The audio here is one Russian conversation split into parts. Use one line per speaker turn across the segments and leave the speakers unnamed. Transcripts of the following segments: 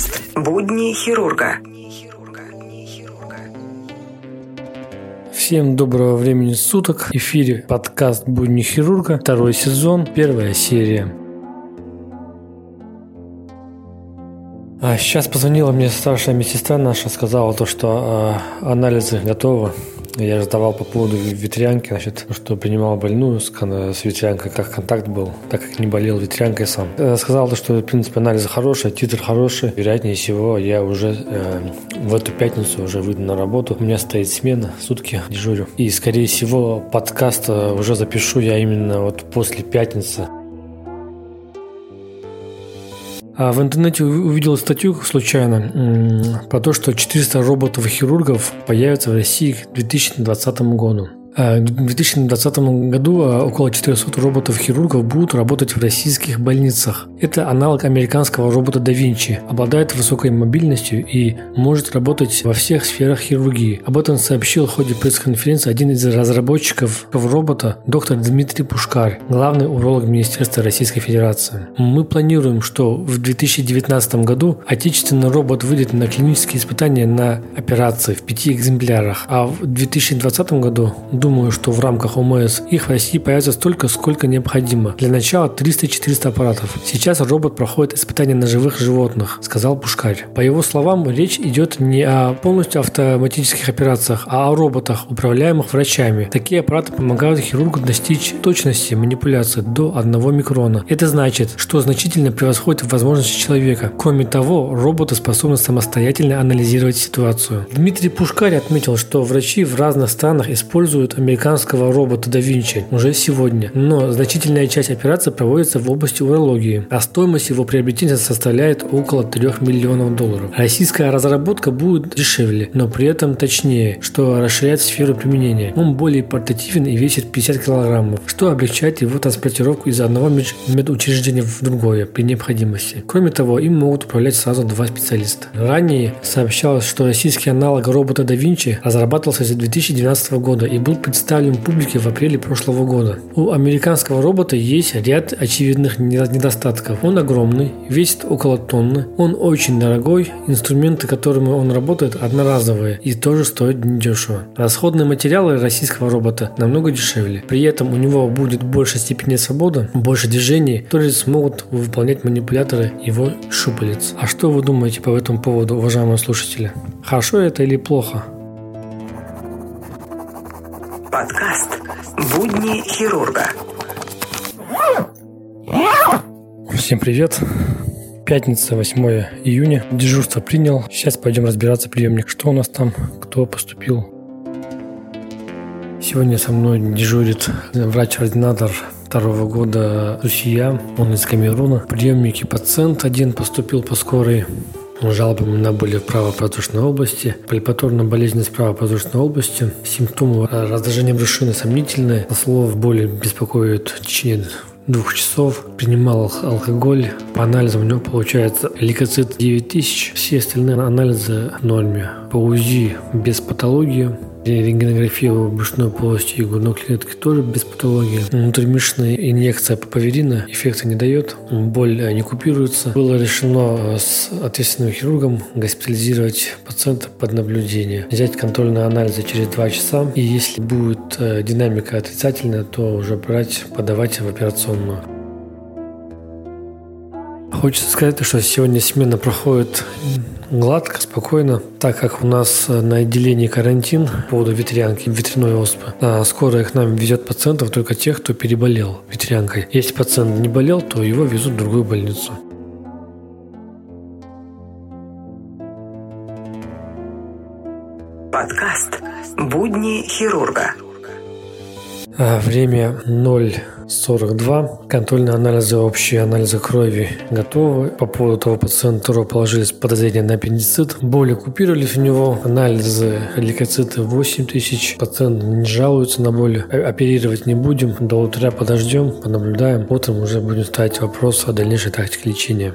Подкаст «Будни хирурга».
Всем доброго времени суток. В эфире подкаст «Будни хирурга», второй сезон, первая серия. А сейчас позвонила мне старшая медсестра наша, сказала то, что э, анализы готовы. Я задавал по поводу ветрянки, значит, что принимал больную с, с ветрянкой, как контакт был, так как не болел ветрянкой сам. Сказал, что, в принципе, анализы хорошие, титр хороший. Вероятнее всего, я уже э, в эту пятницу уже выйду на работу. У меня стоит смена, сутки дежурю. И, скорее всего, подкаст э, уже запишу я именно вот после пятницы. В интернете увидел статью случайно про то, что 400 роботов-хирургов появятся в России к 2020 году. А, в 2020 году а, около 400 роботов-хирургов будут работать в российских больницах. Это аналог американского робота да Винчи, обладает высокой мобильностью и может работать во всех сферах хирургии. Об этом сообщил в ходе пресс-конференции один из разработчиков робота, доктор Дмитрий Пушкарь, главный уролог Министерства Российской Федерации. Мы планируем, что в 2019 году отечественный робот выйдет на клинические испытания на операции в пяти экземплярах, а в 2020 году Думаю, что в рамках ОМС их в России появится столько, сколько необходимо. Для начала 300-400 аппаратов. Сейчас робот проходит испытания на живых животных, сказал Пушкарь. По его словам, речь идет не о полностью автоматических операциях, а о роботах, управляемых врачами. Такие аппараты помогают хирургу достичь точности манипуляции до 1 микрона. Это значит, что значительно превосходит возможности человека. Кроме того, роботы способны самостоятельно анализировать ситуацию. Дмитрий Пушкарь отметил, что врачи в разных странах используют используют американского робота да Винчи уже сегодня, но значительная часть операций проводится в области урологии, а стоимость его приобретения составляет около 3 миллионов долларов. Российская разработка будет дешевле, но при этом точнее, что расширяет сферу применения. Он более портативен и весит 50 килограммов, что облегчает его транспортировку из одного медучреждения в другое при необходимости. Кроме того, им могут управлять сразу два специалиста. Ранее сообщалось, что российский аналог робота да Винчи разрабатывался с 2012 года и был представлен публике в апреле прошлого года. У американского робота есть ряд очевидных недостатков. Он огромный, весит около тонны, он очень дорогой, инструменты, которыми он работает, одноразовые и тоже стоят недешево. Расходные материалы российского робота намного дешевле. При этом у него будет больше степени свободы, больше движений, которые смогут выполнять манипуляторы его шупалец. А что вы думаете по этому поводу, уважаемые слушатели? Хорошо это или плохо?
Подкаст «Будни хирурга».
Всем привет. Пятница, 8 июня. Дежурство принял. Сейчас пойдем разбираться приемник. Что у нас там? Кто поступил? Сегодня со мной дежурит врач-ординатор второго года Русия. Он из Камеруна. Приемники пациент один поступил по скорой жалобами на боли в правоподвздошной области, пальпаторная болезненность правоподвздошной области, симптомы раздражения брюшины сомнительные, слов боли беспокоит в течение двух часов, принимал алкоголь. По анализам у него получается лейкоцит 9000, все остальные анализы в норме. По УЗИ без патологии, Рентгенография брюшной полости и грудной клетки тоже без патологии. Внутримышечная инъекция папаверина эффекта не дает, боль э, не купируется. Было решено э, с ответственным хирургом госпитализировать пациента под наблюдение, взять контрольные анализы через 2 часа, и если будет э, динамика отрицательная, то уже брать, подавать в операционную. Хочется сказать, что сегодня смена проходит гладко, спокойно, так как у нас на отделении карантин по поводу ветрянки, ветряной оспы. А скоро к нам везет пациентов только тех, кто переболел ветрянкой. Если пациент не болел, то его везут в другую больницу.
Подкаст «Будни хирурга».
А, время 0.42. Контрольные анализы, общие анализы крови готовы. По поводу того пациента, которого положили подозрение на аппендицит. Боли купировались у него. Анализы лейкоциты 8 тысяч. Пациент не жалуется на боли. Оперировать не будем. До утра подождем, понаблюдаем. Утром уже будем ставить вопрос о дальнейшей тактике лечения.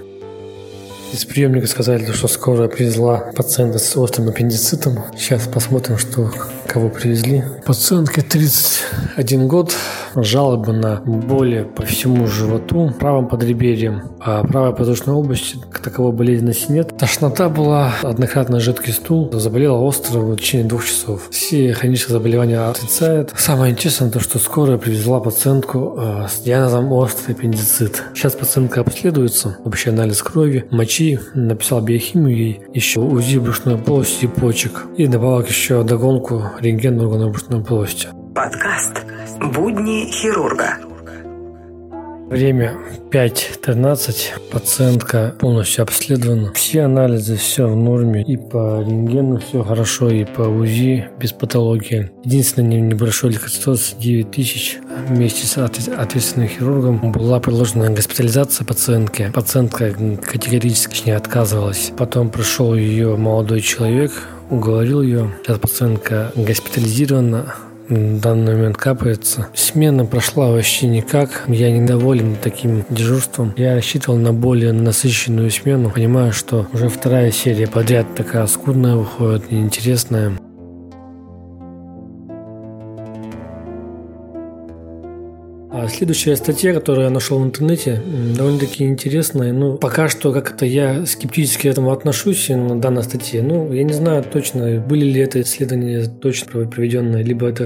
Из приемника сказали, что скорая привезла пациента с острым аппендицитом. Сейчас посмотрим, что кого привезли. Пациентке 31 год, жалобы на боли по всему животу, правым подреберьем, а правой подушной области к таковой болезненности нет. Тошнота была, однократно жидкий стул, заболела остро в течение двух часов. Все хронические заболевания отрицает. Самое интересное то, что скорая привезла пациентку э, с диагнозом острый аппендицит. Сейчас пациентка обследуется, общий анализ крови, мочи, написал биохимию ей, еще УЗИ брюшной полости и почек. И добавок еще догонку рентген органов брюшной полости.
Подкаст «Будни хирурга».
Время 5.13. Пациентка полностью обследована. Все анализы, все в норме. И по рентгену все хорошо, и по УЗИ без патологии. Единственное небольшой лейкоцитоз 9 тысяч. Вместе с ответственным хирургом была предложена госпитализация пациентки. Пациентка категорически не отказывалась. Потом пришел ее молодой человек, уговорил ее. Сейчас пациентка госпитализирована в данный момент капается. Смена прошла вообще никак. Я недоволен таким дежурством. Я рассчитывал на более насыщенную смену. Понимаю, что уже вторая серия подряд такая скудная выходит, неинтересная. Следующая статья, которую я нашел в интернете, довольно-таки интересная. Ну, пока что как-то я скептически к этому отношусь на данной статье. Ну, я не знаю точно, были ли это исследования точно проведенные, либо это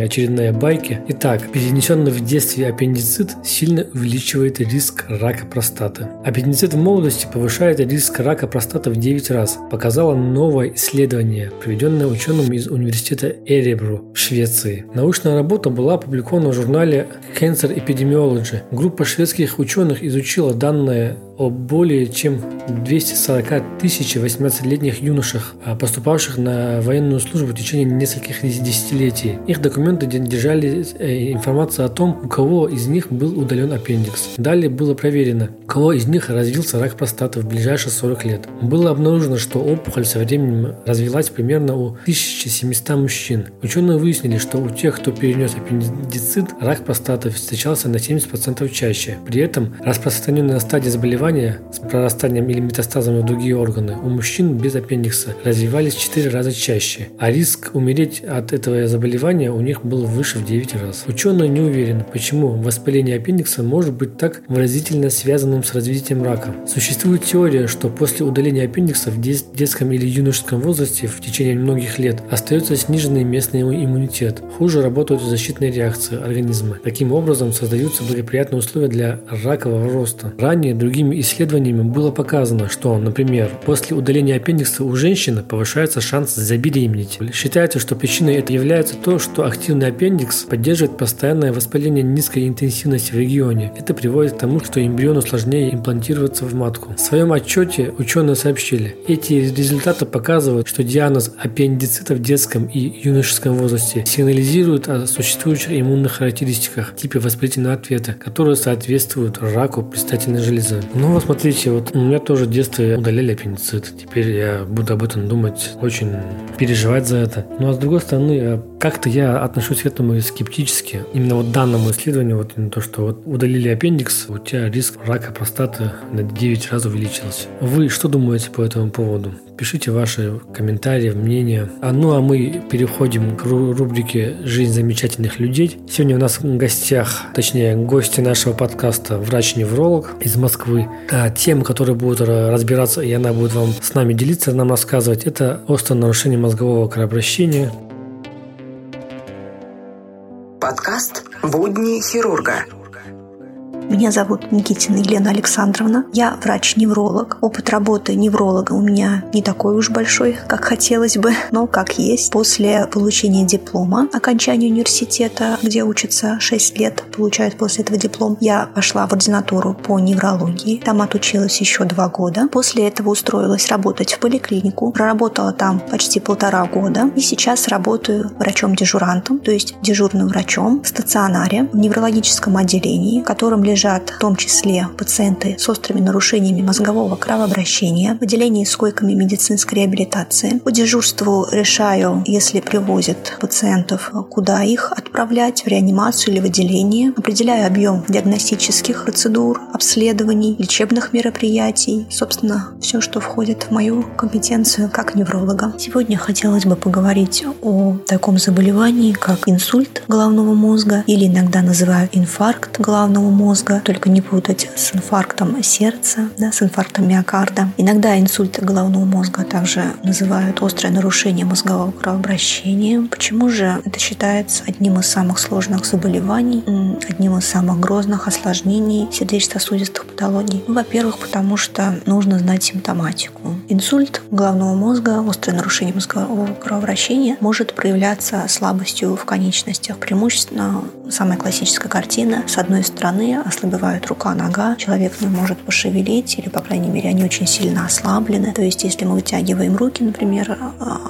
очередная байки. Итак, перенесенный в детстве аппендицит сильно увеличивает риск рака простаты. Аппендицит в молодости повышает риск рака простаты в 9 раз, показало новое исследование, проведенное ученым из университета Эребру в Швеции. Научная работа была опубликована в журнале Cancer Epidemiology. Группа шведских ученых изучила данные о более чем 240 тысяч 18-летних юношах, а, поступавших на военную службу в течение нескольких десятилетий. Их документы держали э, информацию о том, у кого из них был удален аппендикс. Далее было проверено, у кого из них развился рак простаты в ближайшие 40 лет. Было обнаружено, что опухоль со временем развилась примерно у 1700 мужчин. Ученые выяснили, что у тех, кто перенес аппендицит, рак простаты встречался на 70% чаще. При этом распространенная стадия заболевания заболевания с прорастанием или метастазами в другие органы у мужчин без аппендикса развивались в 4 раза чаще, а риск умереть от этого заболевания у них был выше в 9 раз. Ученые не уверены, почему воспаление аппендикса может быть так выразительно связанным с развитием рака. Существует теория, что после удаления аппендикса в детском или юношеском возрасте в течение многих лет остается сниженный местный иммунитет. Хуже работают защитные реакции организма. Таким образом создаются благоприятные условия для ракового роста. Ранее другими исследованиями было показано, что, например, после удаления аппендикса у женщины повышается шанс забеременеть. Считается, что причиной это является то, что активный аппендикс поддерживает постоянное воспаление низкой интенсивности в регионе. Это приводит к тому, что эмбриону сложнее имплантироваться в матку. В своем отчете ученые сообщили, эти результаты показывают, что диагноз аппендицита в детском и юношеском возрасте сигнализирует о существующих иммунных характеристиках типе воспалительного ответа, которые соответствуют раку предстательной железы. Ну, вот смотрите, вот у меня тоже в детстве удаляли аппендицит. Теперь я буду об этом думать, очень переживать за это. Ну а с другой стороны, э, как-то я отношусь к этому скептически. Именно вот данному исследованию, вот именно то, что вот удалили аппендикс, у тебя риск рака простаты на 9 раз увеличился. Вы что думаете по этому поводу? Пишите ваши комментарии, мнения. А ну а мы переходим к рубрике «Жизнь замечательных людей». Сегодня у нас в гостях, точнее, гости нашего подкаста врач-невролог из Москвы. А тема, которая будет разбираться, и она будет вам с нами делиться, нам рассказывать, это острое нарушение мозгового кровообращения.
Подкаст «Будни хирурга».
Меня зовут Никитина Елена Александровна. Я врач-невролог. Опыт работы невролога у меня не такой уж большой, как хотелось бы, но как есть. После получения диплома, окончания университета, где учатся 6 лет, получают после этого диплом, я пошла в ординатуру по неврологии. Там отучилась еще два года. После этого устроилась работать в поликлинику. Проработала там почти полтора года. И сейчас работаю врачом-дежурантом, то есть дежурным врачом в стационаре в неврологическом отделении, в котором лежит лежат в том числе пациенты с острыми нарушениями мозгового кровообращения, в отделении с койками медицинской реабилитации. По дежурству решаю, если привозят пациентов, куда их отправлять, в реанимацию или в отделение. Определяю объем диагностических процедур, обследований, лечебных мероприятий. Собственно, все, что входит в мою компетенцию как невролога. Сегодня хотелось бы поговорить о таком заболевании, как инсульт головного мозга или иногда называют инфаркт головного мозга, только не путать с инфарктом сердца, да, с инфарктом миокарда. Иногда инсульт головного мозга также называют острое нарушение мозгового кровообращения. Почему же это считается одним из самых сложных заболеваний, одним из самых грозных осложнений сердечно-сосудистых патологий? Ну, во-первых, потому что нужно знать симптоматику. Инсульт головного мозга, острое нарушение мозгового кровообращения может проявляться слабостью в конечностях. Преимущественно самая классическая картина. С одной стороны ослабевает рука, нога, человек не может пошевелить, или, по крайней мере, они очень сильно ослаблены. То есть, если мы вытягиваем руки, например,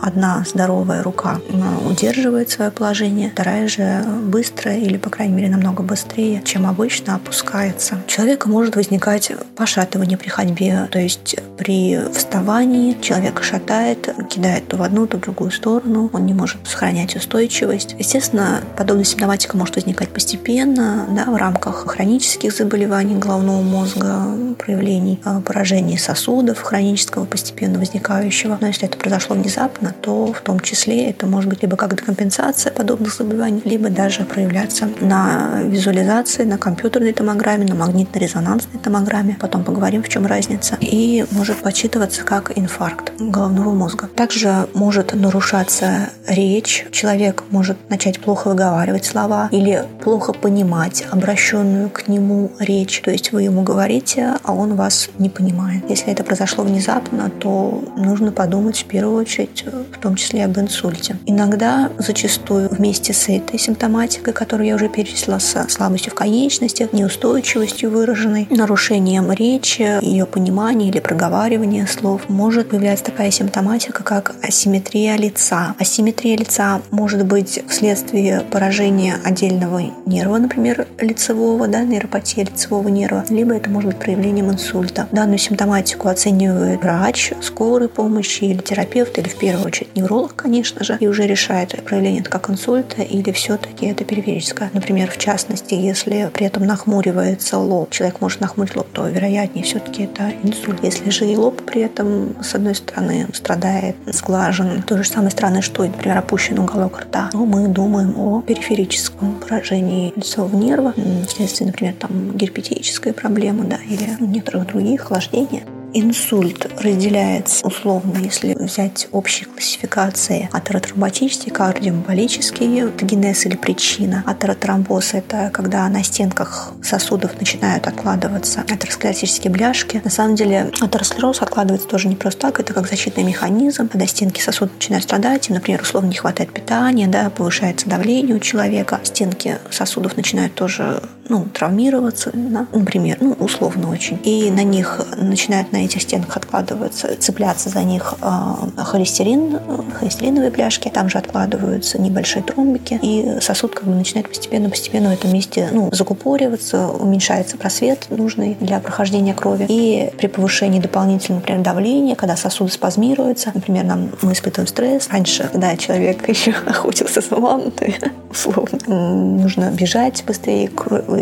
одна здоровая рука удерживает свое положение, вторая же быстро или, по крайней мере, намного быстрее, чем обычно, опускается. У человека может возникать пошатывание при ходьбе, то есть при вставании человека шатает, кидает то в одну, то в другую сторону, он не может сохранять устойчивость. Естественно, подобная симптоматика может возникать постепенно, да, в рамках хронических заболеваний головного мозга, проявлений а, поражений сосудов хронического постепенно возникающего. Но если это произошло внезапно, то в том числе это может быть либо как декомпенсация подобных заболеваний, либо даже проявляться на визуализации, на компьютерной томограмме, на магнитно-резонансной томограмме. Потом поговорим, в чем разница. И может подсчитываться как инфаркт головного мозга. Также может нарушаться речь. Человек может начать плохо выговаривать слова или плохо понимать обращенную к нему речь. То есть вы ему говорите, а он вас не понимает. Если это произошло внезапно, то нужно подумать в первую очередь, в том числе об инсульте. Иногда, зачастую, вместе с этой симптоматикой, которую я уже перечислила, с слабостью в конечностях, неустойчивостью выраженной, нарушением речи, ее понимания или проговаривания слов, может появляться такая симптоматика, как асимметрия лица. Асимметрия лица может быть вследствие поражения отдельного нерва, например, лицевого, да, нейропатия лицевого нерва, либо это может быть проявлением инсульта. Данную симптоматику оценивает врач скорой помощи или терапевт, или в первую очередь невролог, конечно же, и уже решает, проявление это как инсульта или все-таки это периферическое. Например, в частности, если при этом нахмуривается лоб, человек может нахмурить лоб, то вероятнее все-таки это инсульт. Если же и лоб при этом, с одной стороны, страдает, сглажен, то же самое стороны, что, например, опущен уголок рта, но мы думаем о периферическом поражении лицевого нерва, вследствие, например, там герпетической проблемы, да, или некоторых других охлаждения. Инсульт разделяется условно, если взять общие классификации, атеротромботический, кардиомболический, это генез или причина. Атеротромбоз – это когда на стенках сосудов начинают откладываться атеросклеротические бляшки. На самом деле атеросклероз откладывается тоже не просто так, это как защитный механизм, когда стенки сосудов начинают страдать, и, например, условно не хватает питания, да, повышается давление у человека, стенки сосудов начинают тоже ну, травмироваться, да, например, ну, условно очень. И на них начинают на этих стенках откладываться, цепляться за них э, холестерин, холестериновые пляшки, там же откладываются небольшие тромбики, и сосуд как бы начинает постепенно-постепенно в этом месте ну, закупориваться, уменьшается просвет нужный для прохождения крови. И при повышении дополнительного, например, давления, когда сосуды спазмируются, например, нам, мы испытываем стресс, раньше, когда человек еще охотился за мантой, условно, нужно бежать быстрее,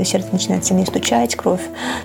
сердце начинает сильнее стучать, кровь,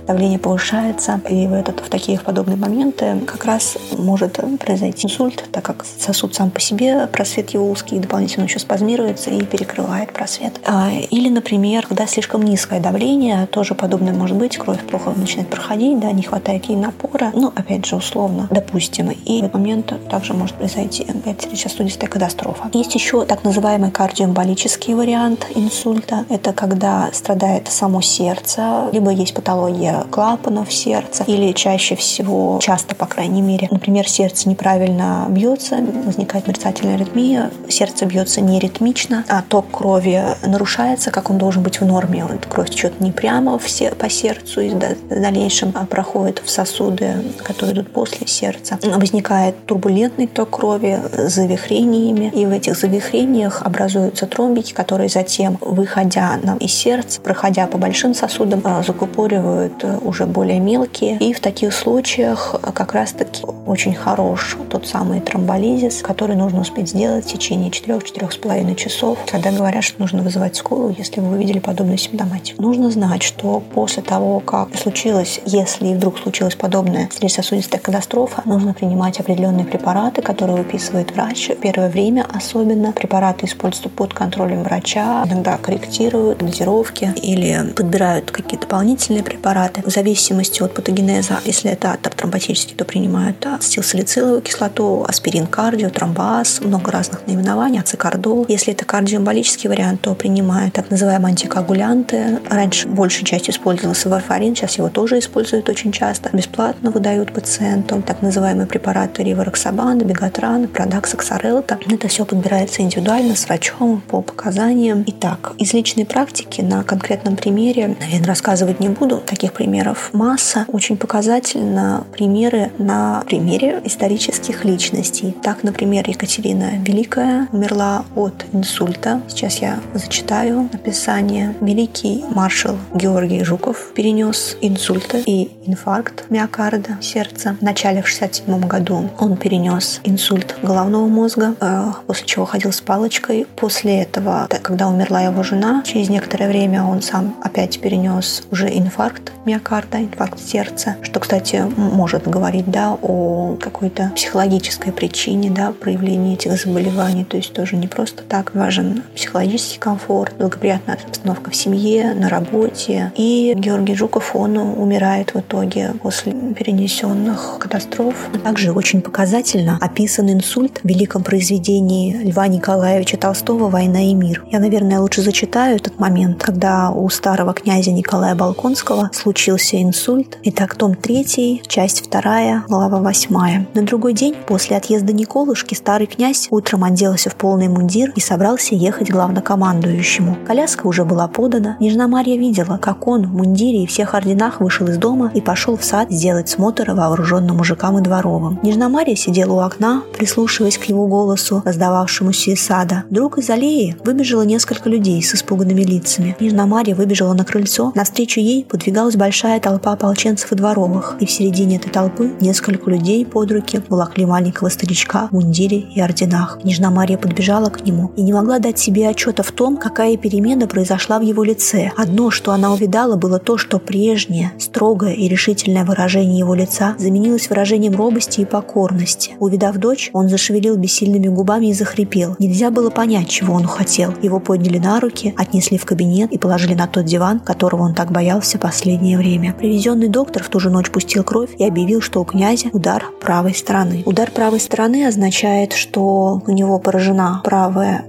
давление повышается. И в, этот, в такие подобные моменты как раз может произойти инсульт, так как сосуд сам по себе, просвет его узкий, дополнительно еще спазмируется и перекрывает просвет. А, или, например, когда слишком низкое давление, тоже подобное может быть, кровь плохо начинает проходить, да, не хватает ей напора, ну, опять же, условно, допустим. И в этот момент также может произойти сердечно-сосудистая катастрофа. Есть еще так называемый кардиоэмболический вариант инсульта. Это когда страдает само сердце, либо есть патология клапанов сердца, или чаще всего, часто, по крайней мере, например, сердце неправильно бьется, возникает мерцательная аритмия, сердце бьется не ритмично, а ток крови нарушается, как он должен быть в норме. Кровь течет не прямо по сердцу и в дальнейшем а проходит в сосуды, которые идут после сердца. Возникает турбулентный ток крови с завихрениями, и в этих завихрениях образуются тромбики, которые затем, выходя из сердца, проходя по большим сосудам, а закупоривают э, уже более мелкие. И в таких случаях как раз-таки очень хорош тот самый тромболизис, который нужно успеть сделать в течение 4-4,5 часов, когда говорят, что нужно вызывать скорую, если вы увидели подобную симптоматику. Нужно знать, что после того, как случилось, если вдруг случилась подобная сердечно-сосудистая катастрофа, нужно принимать определенные препараты, которые выписывает врач. Первое время особенно препараты используются под контролем врача, иногда корректируют дозировки или подбирают какие-то дополнительные препараты в зависимости от патогенеза. Если это тромботический, то принимают ацетилсалициловую кислоту, аспирин кардио, тромбаз, много разных наименований, ацикардол. Если это кардиоэмболический вариант, то принимают так называемые антикоагулянты. Раньше большей частью использовался варфарин, сейчас его тоже используют очень часто. Бесплатно выдают пациентам так называемые препараты ривароксабан, бегатран, продакс, аксарелта. Это все подбирается индивидуально с врачом по показаниям. Итак, из личной практики на конкретном примере, наверное, рассказывать не буду. Таких примеров масса. Очень показательно примеры на примере исторических личностей. Так, например, Екатерина Великая умерла от инсульта. Сейчас я зачитаю описание. Великий маршал Георгий Жуков перенес инсульт и инфаркт миокарда сердца. В начале в 67 году он перенес инсульт головного мозга, э, после чего ходил с палочкой. После этого, когда умерла его жена, через некоторое время он сам опять перенес уже инфаркт миокарда, инфаркт сердца, что, кстати, может говорить да, о какой-то психологической причине да, проявления этих заболеваний. То есть тоже не просто так важен психологический комфорт, благоприятная обстановка в семье, на работе. И Георгий Жуков, он умирает в итоге после перенесенных катастроф. Также очень показательно описан инсульт в великом произведении Льва Николаевича Толстого «Война и мир». Я, наверное, лучше зачитаю этот момент, когда у старого князя Николая Балконского случился инсульт. Итак, том 3, часть 2, глава 8. На другой день после отъезда Николушки старый князь утром оделся в полный мундир и собрался ехать главнокомандующему. Коляска уже была подана. Нежна Марья видела, как он в мундире и всех орденах вышел из дома и пошел в сад сделать смотр вооруженным мужикам и дворовым. Нежна Марья сидела у окна, прислушиваясь к его голосу, раздававшемуся из сада. Вдруг из аллеи выбежало несколько людей с испуганными лицами. Нежна Марья выбежала на крыльцо. Навстречу ей подвигалась большая толпа ополченцев и дворовых. И в середине этой толпы несколько людей под руки волокли маленького старичка в мундире и орденах. Нежна Марья подбежала к нему и не могла дать себе отчета в том, какая перемена произошла в его лице. Одно, что она увидала, было то, что прежнее, строгое и решительное выражение его лица заменилось выражением робости и покорности. Увидав дочь, он зашевелил бессильными губами и захрипел. Нельзя было понять, чего он хотел. Его подняли на руки, отнесли в кабинет и положили на тот диван, которого он так боялся последнее время. Привезенный доктор в ту же ночь пустил кровь и объявил, что у князя удар правой стороны. Удар правой стороны означает, что у него поражена правая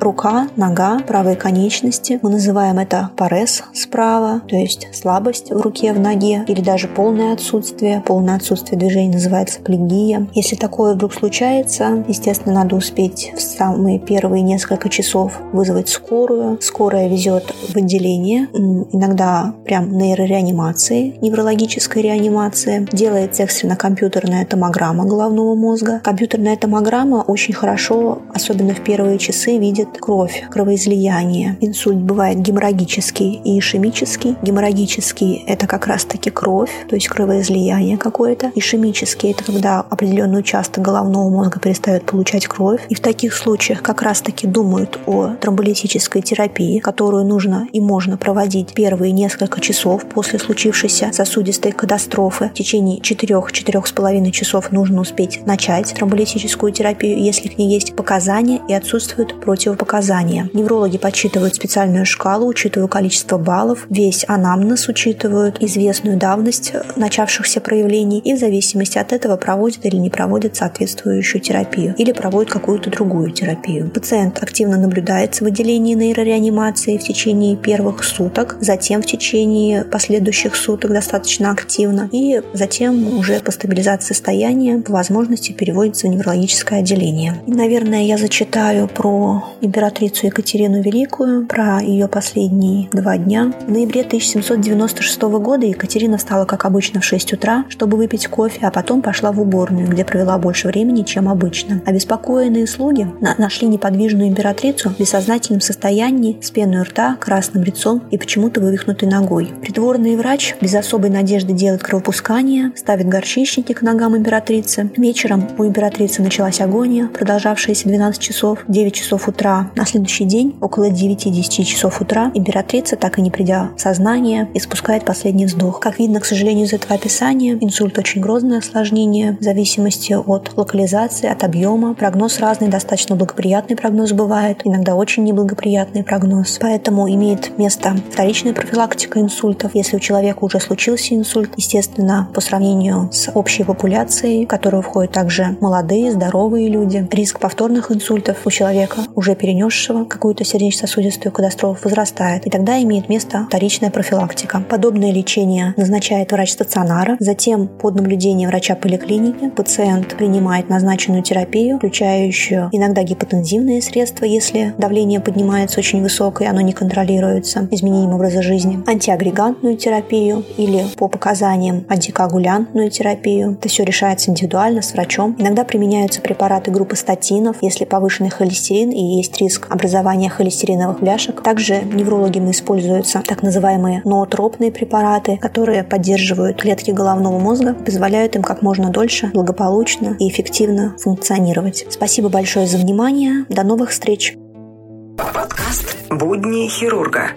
рука, нога, правые конечности. Мы называем это парез справа, то есть слабость в руке, в ноге, или даже полное отсутствие. Полное отсутствие движения называется плегия. Если такое вдруг случается, естественно, надо успеть в самые первые несколько часов вызвать скорую. Скорая везет в отделение, иногда прям нейрореанимации, неврологической реанимации. Делается экстренно-компьютерная томограмма головного мозга. Компьютерная томограмма очень хорошо, особенно в первые часы, видит кровь, кровоизлияние. Инсульт бывает геморрагический и ишемический. Геморрагический – это как раз-таки кровь, то есть кровоизлияние какое-то. Ишемический – это когда определенный участок головного мозга перестает получать кровь. И в таких случаях как раз-таки думают о тромболитической терапии, которую нужно и можно проводить первые несколько часов после случившейся сосудистой катастрофы. В течение 4-4,5 часов нужно успеть начать тромболитическую терапию, если к ней есть показания и отсутствуют против показания. Неврологи подсчитывают специальную шкалу, учитывают количество баллов, весь анамнез учитывают, известную давность начавшихся проявлений и в зависимости от этого проводят или не проводят соответствующую терапию или проводят какую-то другую терапию. Пациент активно наблюдается в отделении нейрореанимации в течение первых суток, затем в течение последующих суток достаточно активно и затем уже по стабилизации состояния по возможности переводится в неврологическое отделение. И, наверное, я зачитаю про императрицу Екатерину Великую, про ее последние два дня. В ноябре 1796 года Екатерина встала, как обычно, в 6 утра, чтобы выпить кофе, а потом пошла в уборную, где провела больше времени, чем обычно. Обеспокоенные слуги на нашли неподвижную императрицу в бессознательном состоянии, с пеной рта, красным лицом и почему-то вывихнутой ногой. Придворный врач без особой надежды делает кровопускание, ставит горчичники к ногам императрицы. Вечером у императрицы началась агония, продолжавшаяся 12 часов, 9 часов утра. На следующий день, около 9-10 часов утра, императрица, так и не придя в сознание, испускает последний вздох. Как видно, к сожалению, из этого описания, инсульт очень грозное осложнение в зависимости от локализации, от объема. Прогноз разный, достаточно благоприятный прогноз бывает, иногда очень неблагоприятный прогноз. Поэтому имеет место вторичная профилактика инсультов. Если у человека уже случился инсульт, естественно, по сравнению с общей популяцией, в которую входят также молодые, здоровые люди, риск повторных инсультов у человека, уже перенесшего какую-то сердечно-сосудистую катастрофу, возрастает. И тогда имеет место вторичная профилактика. Подобное лечение назначает врач стационара. Затем под наблюдением врача поликлиники пациент принимает назначенную терапию, включающую иногда гипотензивные средства, если давление поднимается очень высокое, оно не контролируется изменением образа жизни, антиагрегантную терапию или по показаниям антикоагулянтную терапию. Это все решается индивидуально с врачом. Иногда применяются препараты группы статинов, если повышенный холестерин и есть риск образования холестериновых бляшек. Также неврологами используются так называемые ноотропные препараты, которые поддерживают клетки головного мозга, позволяют им как можно дольше, благополучно и эффективно функционировать. Спасибо большое за внимание. До новых встреч.
Подкаст «Будни хирурга».